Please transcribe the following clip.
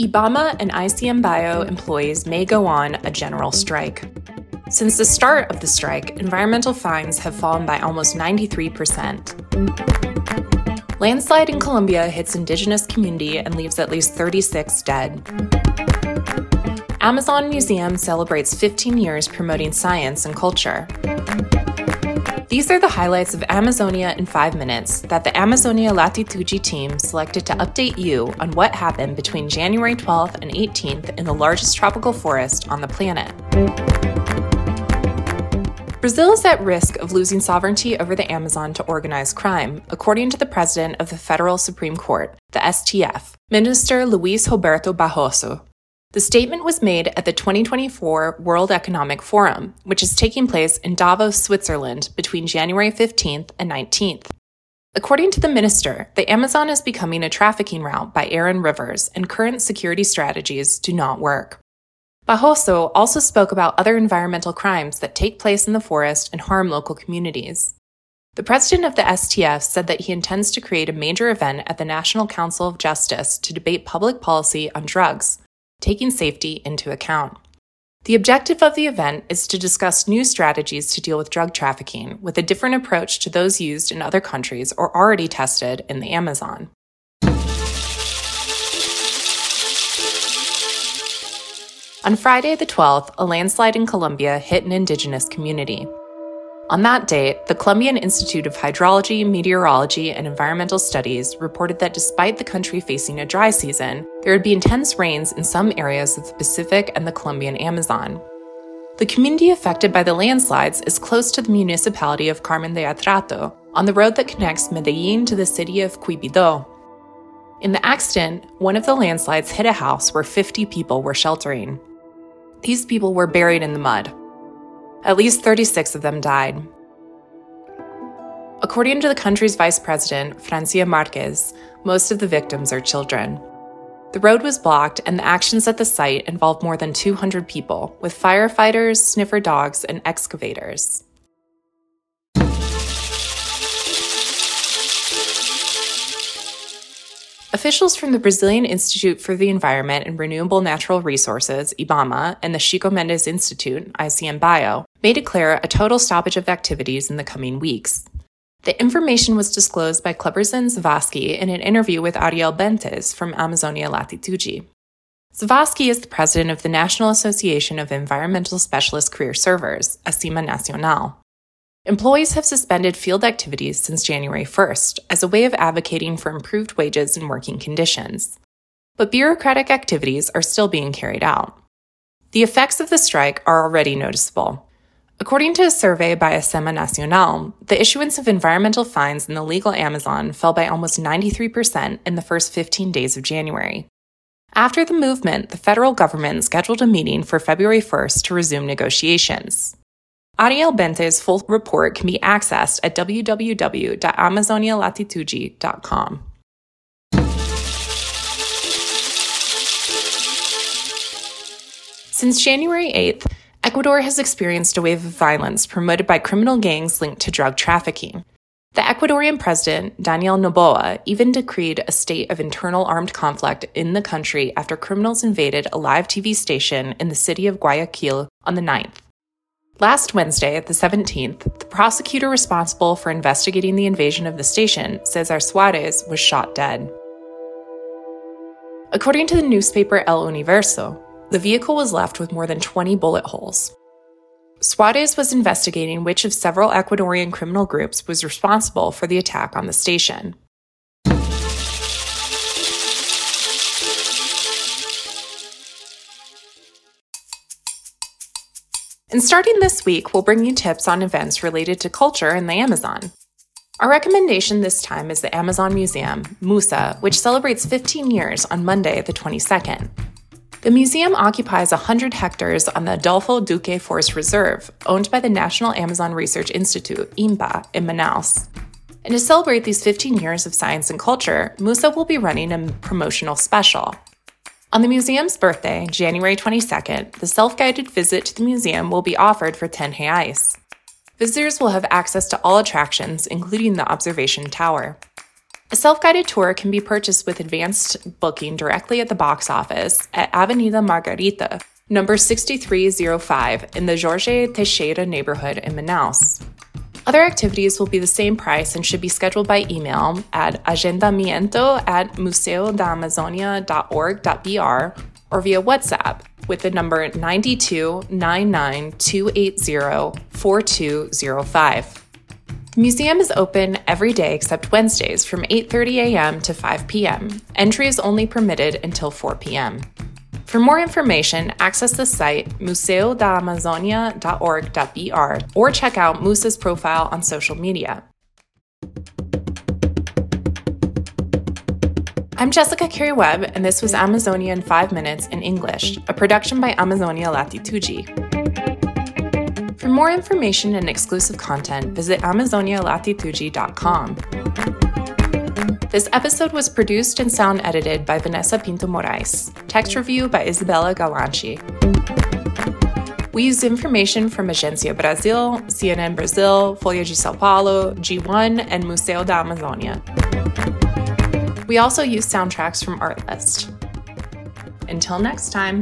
IBAMA and ICMBio employees may go on a general strike. Since the start of the strike, environmental fines have fallen by almost 93%. Landslide in Colombia hits indigenous community and leaves at least 36 dead. Amazon Museum celebrates 15 years promoting science and culture. These are the highlights of Amazonia in 5 minutes that the Amazonia Latitude team selected to update you on what happened between January 12th and 18th in the largest tropical forest on the planet. Brazil is at risk of losing sovereignty over the Amazon to organized crime, according to the president of the Federal Supreme Court, the STF, Minister Luis Roberto Barroso. The statement was made at the 2024 World Economic Forum, which is taking place in Davos, Switzerland between January 15th and 19th. According to the minister, the Amazon is becoming a trafficking route by air and rivers, and current security strategies do not work. Barroso also spoke about other environmental crimes that take place in the forest and harm local communities. The president of the STF said that he intends to create a major event at the National Council of Justice to debate public policy on drugs, taking safety into account. The objective of the event is to discuss new strategies to deal with drug trafficking with a different approach to those used in other countries or already tested in the Amazon. On Friday the 12th, a landslide in Colombia hit an indigenous community. On that date, the Colombian Institute of Hydrology, Meteorology, and Environmental Studies reported that despite the country facing a dry season, there would be intense rains in some areas of the Pacific and the Colombian Amazon. The community affected by the landslides is close to the municipality of Carmen de Atrato, on the road that connects Medellin to the city of Quibdó. In the accident, one of the landslides hit a house where 50 people were sheltering. These people were buried in the mud, at least 36 of them died. According to the country's vice president, Francia Marquez, most of the victims are children. The road was blocked, and the actions at the site involved more than 200 people, with firefighters, sniffer dogs, and excavators. Officials from the Brazilian Institute for the Environment and Renewable Natural Resources, IBAMA, and the Chico Mendes Institute, ICMBio, may declare a total stoppage of activities in the coming weeks. The information was disclosed by Kleberson Zavascki in an interview with Ariel Bentes from Amazonia Latitude. Zavascki is the president of the National Association of Environmental Specialist Career Servers, Ascema Nacional. Employees have suspended field activities since January 1st as a way of advocating for improved wages and working conditions. But bureaucratic activities are still being carried out. The effects of the strike are already noticeable. According to a survey by Ascema Nacional, the issuance of environmental fines in the legal Amazon fell by almost 93% in the first 15 days of January. After the movement, the federal government scheduled a meeting for February 1st to resume negotiations. Ariel Bente's full report can be accessed at www.amazonialatitude.com. Since January 8th, Ecuador has experienced a wave of violence promoted by criminal gangs linked to drug trafficking. The Ecuadorian president, Daniel Noboa, even decreed a state of internal armed conflict in the country after criminals invaded a live TV station in the city of Guayaquil on the 9th. Last Wednesday, at the 17th, the prosecutor responsible for investigating the invasion of the station, Cesar Suarez, was shot dead. According to the newspaper El Universo, the vehicle was left with more than 20 bullet holes. Suarez was investigating which of several Ecuadorian criminal groups was responsible for the attack on the station. And starting this week, we'll bring you tips on events related to culture in the Amazon. Our recommendation this time is the Amazon Museum, MUSA, which celebrates 15 years on Monday, the 22nd. The museum occupies 100 hectares on the Adolpho Ducke Forest Reserve, owned by the National Amazon Research Institute, INPA, in Manaus. And to celebrate these 15 years of science and culture, MUSA will be running a promotional special. On the museum's birthday, January 22nd, the self guided visit to the museum will be offered for 10 reais. Visitors will have access to all attractions, including the observation tower. A self guided tour can be purchased with advanced booking directly at the box office at Avenida Margarita, number 6305, in the Jorge Teixeira neighborhood in Manaus. Other activities will be the same price and should be scheduled by email at agendamiento at museudaamazonia.org.br or via WhatsApp with the number 92 4205. The museum is open every day except Wednesdays from 8:30 a.m. to 5 p.m. Entry is only permitted until 4 p.m. For more information, access the site museudaamazonia.org.br or check out MUSA's profile on social media. I'm Jessica Carey Webb, and this was Amazonia in 5 Minutes in English, a production by Amazonia Latitude. For more information and exclusive content, visit AmazoniaLatitude.com. This episode was produced and sound edited by Vanessa Pinto Morais. Text review by Isabella Galanchi. We used information from Agência Brasil, CNN Brazil, Folha de Sao Paulo, G1, and Museu da Amazônia. We also used soundtracks from Artlist. Until next time.